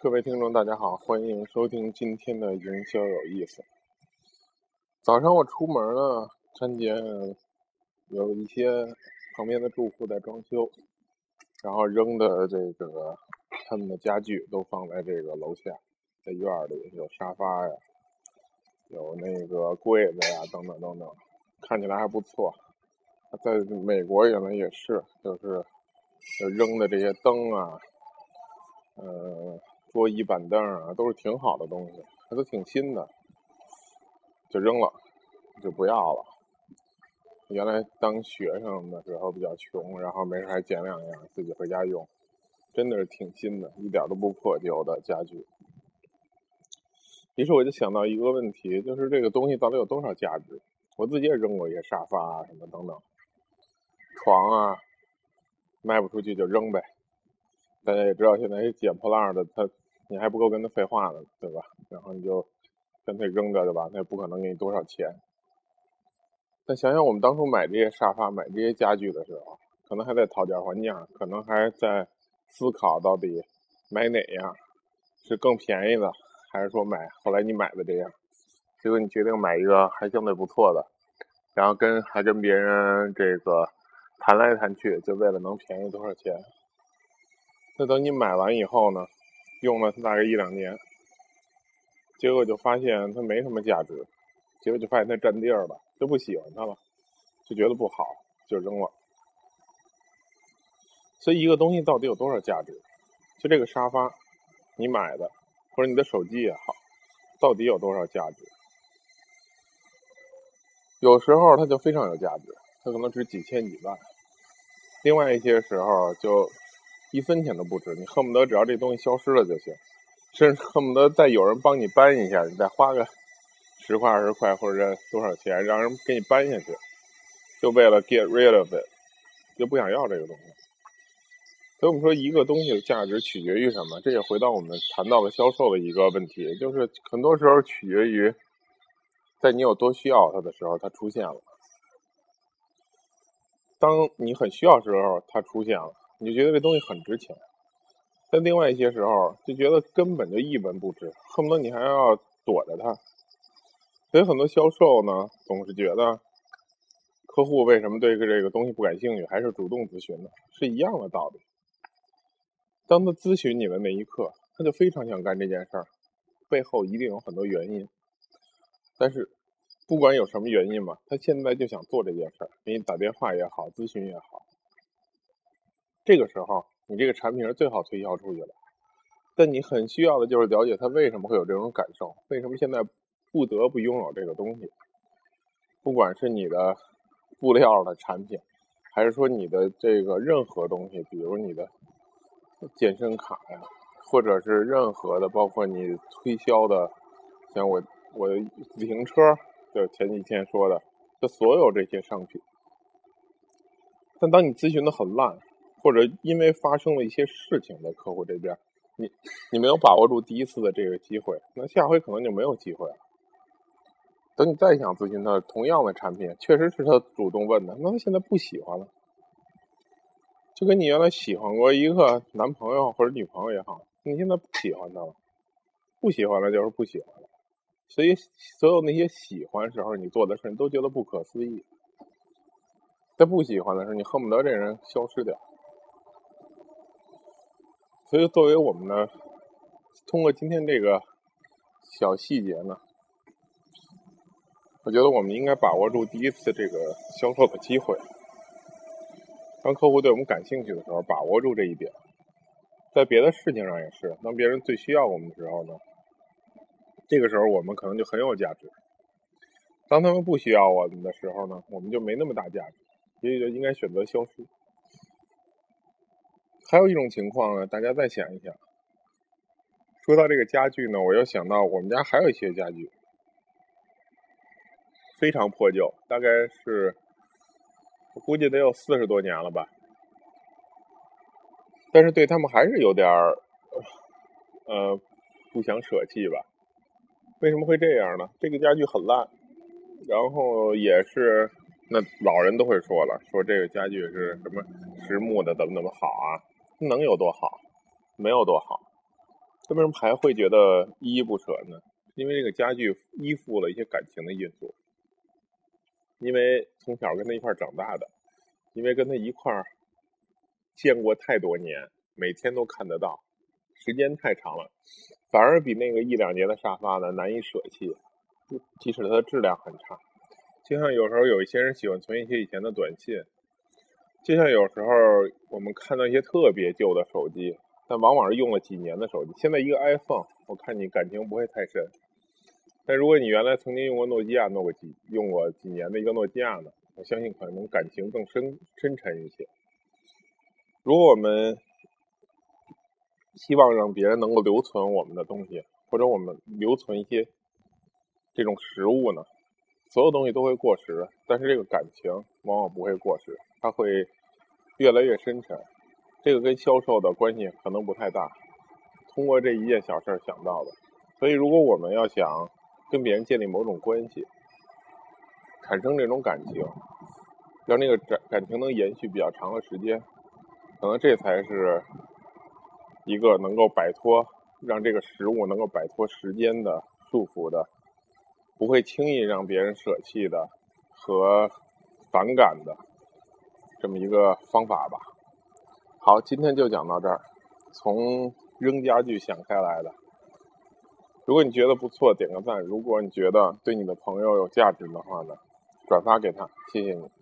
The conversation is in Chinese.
各位听众，大家好，欢迎收听今天的营销有意思。早上我出门呢，看见有一些旁边的住户在装修，然后扔的这个他们的家具都放在这个楼下，在院里有沙发呀，有那个柜子呀，等等等等，看起来还不错。在美国原来也是，就是扔的这些灯啊，嗯。桌椅板凳啊，都是挺好的东西，还都挺新的，就扔了，就不要了。原来当学生的时候比较穷，然后没事还捡两样自己回家用，真的是挺新的，一点都不破旧的家具。于是我就想到一个问题，就是这个东西到底有多少价值？我自己也扔过一些沙发啊，什么等等，床啊，卖不出去就扔呗。大家也知道，现在捡破烂的，他你还不够跟他废话呢，对吧？然后你就干脆扔掉，对吧？他也不可能给你多少钱。但想想我们当初买这些沙发、买这些家具的时候，可能还在讨价还价，可能还在思考到底买哪样是更便宜的，还是说买后来你买的这样。结果你决定买一个还相对不错的，然后跟还跟别人这个谈来谈去，就为了能便宜多少钱。那等你买完以后呢，用了大概一两年，结果就发现它没什么价值，结果就发现它占地儿了，就不喜欢它了，就觉得不好，就扔了。所以一个东西到底有多少价值？就这个沙发，你买的，或者你的手机也好，到底有多少价值？有时候它就非常有价值，它可能值几千几万；另外一些时候就。一分钱都不值，你恨不得只要这东西消失了就行，甚至恨不得再有人帮你搬一下，你再花个十块二十块或者多少钱，让人给你搬下去，就为了 get rid of it，就不想要这个东西。所以我们说，一个东西的价值取决于什么？这也回到我们谈到了销售的一个问题，就是很多时候取决于在你有多需要它的时候，它出现了；当你很需要时候，它出现了。你就觉得这东西很值钱，但另外一些时候就觉得根本就一文不值，恨不得你还要躲着它。所以很多销售呢，总是觉得客户为什么对这个东西不感兴趣，还是主动咨询的，是一样的道理。当他咨询你的那一刻，他就非常想干这件事儿，背后一定有很多原因。但是不管有什么原因嘛，他现在就想做这件事儿，给你打电话也好，咨询也好。这个时候，你这个产品是最好推销出去的，但你很需要的就是了解他为什么会有这种感受，为什么现在不得不拥有这个东西。不管是你的布料的产品，还是说你的这个任何东西，比如你的健身卡呀，或者是任何的，包括你推销的，像我我自行车，就前几天说的，就所有这些商品。但当你咨询的很烂。或者因为发生了一些事情在客户这边，你你没有把握住第一次的这个机会，那下回可能就没有机会了。等你再想咨询他同样的产品，确实是他主动问的，那他现在不喜欢了，就跟你原来喜欢过一个男朋友或者女朋友也好，你现在不喜欢他了，不喜欢了就是不喜欢了。所以所有那些喜欢时候你做的事，你都觉得不可思议；在不喜欢的时候，你恨不得这人消失掉。所以，作为我们呢，通过今天这个小细节呢，我觉得我们应该把握住第一次这个销售的机会。当客户对我们感兴趣的时候，把握住这一点。在别的事情上也是，当别人最需要我们的时候呢，这个时候我们可能就很有价值。当他们不需要我们的时候呢，我们就没那么大价值，所以就应该选择消失。还有一种情况呢，大家再想一想。说到这个家具呢，我又想到我们家还有一些家具，非常破旧，大概是我估计得有四十多年了吧。但是对他们还是有点儿，呃，不想舍弃吧。为什么会这样呢？这个家具很烂，然后也是那老人都会说了，说这个家具是什么实木的，怎么怎么好啊。能有多好？没有多好。为什么还会觉得依依不舍呢？因为这个家具依附了一些感情的因素，因为从小跟他一块长大的，因为跟他一块见过太多年，每天都看得到，时间太长了，反而比那个一两年的沙发呢难以舍弃，即使它的质量很差。就像有时候有一些人喜欢存一些以前的短信，就像有时候我们看到一些特别旧的手机，但往往是用了几年的手机。现在一个 iPhone，我看你感情不会太深，但如果你原来曾经用过诺基亚，弄过几用过几年的一个诺基亚呢，我相信可能感情更深深沉一些。如果我们希望让别人能够留存我们的东西，或者我们留存一些这种实物呢？所有东西都会过时，但是这个感情往往不会过时，它会越来越深沉。这个跟销售的关系可能不太大，通过这一件小事想到的。所以，如果我们要想跟别人建立某种关系，产生这种感情，让那个感感情能延续比较长的时间，可能这才是一个能够摆脱让这个食物能够摆脱时间的束缚的。不会轻易让别人舍弃的和反感的这么一个方法吧。好，今天就讲到这儿。从扔家具想开来的。如果你觉得不错，点个赞；如果你觉得对你的朋友有价值的话呢，转发给他。谢谢你。